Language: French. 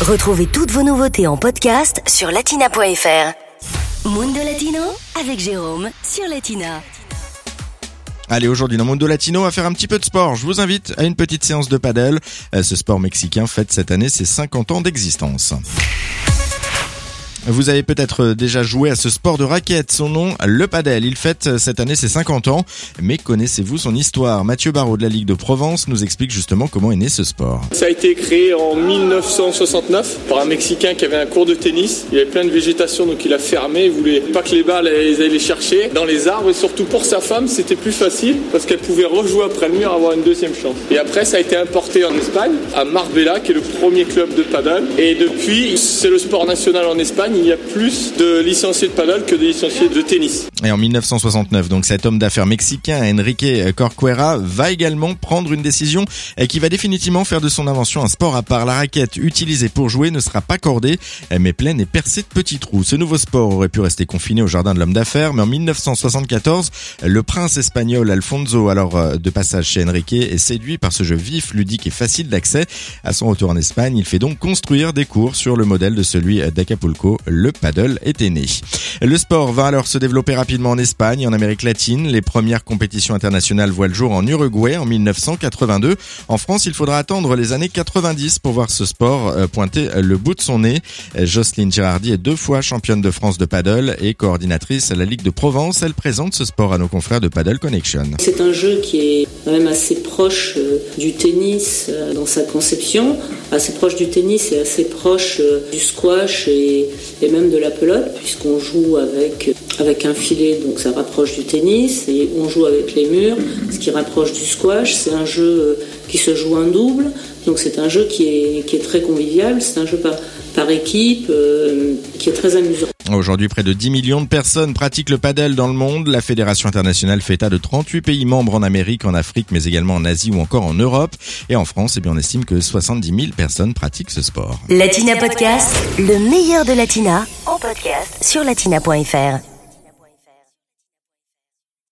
Retrouvez toutes vos nouveautés en podcast sur latina.fr. Mundo Latino avec Jérôme sur Latina. Allez, aujourd'hui dans Mundo Latino, on va faire un petit peu de sport. Je vous invite à une petite séance de paddle. Euh, Ce sport mexicain fête cette année ses 50 ans d'existence. Vous avez peut-être déjà joué à ce sport de raquette. Son nom, le padel. Il fête cette année ses 50 ans. Mais connaissez-vous son histoire? Mathieu Barraud de la Ligue de Provence nous explique justement comment est né ce sport. Ça a été créé en 1969 par un Mexicain qui avait un cours de tennis. Il avait plein de végétation, donc il a fermé. Il voulait pas que les balles aillent les chercher dans les arbres. Et surtout pour sa femme, c'était plus facile parce qu'elle pouvait rejouer après le mur, avoir une deuxième chance. Et après, ça a été importé en Espagne, à Marbella, qui est le premier club de paddle. Et depuis, c'est le sport national en Espagne. Il y a plus de licenciés de paddle que de licenciés de tennis. Et en 1969, donc cet homme d'affaires mexicain, Enrique Corcuera, va également prendre une décision et qui va définitivement faire de son invention un sport à part. La raquette utilisée pour jouer ne sera pas cordée, mais pleine et percée de petits trous. Ce nouveau sport aurait pu rester confiné au jardin de l'homme d'affaires, mais en 1974, le prince espagnol Alfonso, alors euh, de passage chez Enrique, est séduit par ce jeu vif, ludique et facile d'accès. À son retour en Espagne, il fait donc construire des cours sur le modèle de celui d'Acapulco. Le paddle était né. Le sport va alors se développer rapidement en Espagne et en Amérique latine. Les premières compétitions internationales voient le jour en Uruguay en 1982. En France, il faudra attendre les années 90 pour voir ce sport euh, pointer le bout de son nez. Jocelyne Girardi est deux fois championne de France de paddle et coordinatrice à la Ligue de Provence. Elle présente ce sport à nos confrères de Paddle Connection. C'est un jeu qui est quand même assez proche euh, du tennis euh, dans sa conception, assez proche du tennis et assez proche du squash et, et même de la pelote, puisqu'on joue avec, avec un filet, donc ça rapproche du tennis, et on joue avec les murs, ce qui rapproche du squash. C'est un jeu euh, qui se joue en double, donc c'est un jeu qui est, qui est très convivial, c'est un jeu par, par équipe, euh, qui est très amusant. Aujourd'hui, près de 10 millions de personnes pratiquent le paddle dans le monde. La Fédération internationale fait état de 38 pays membres en Amérique, en Afrique, mais également en Asie ou encore en Europe. Et en France, eh bien, on estime que 70 000 personnes pratiquent ce sport. Latina Podcast, le meilleur de Latina en podcast sur latina.fr.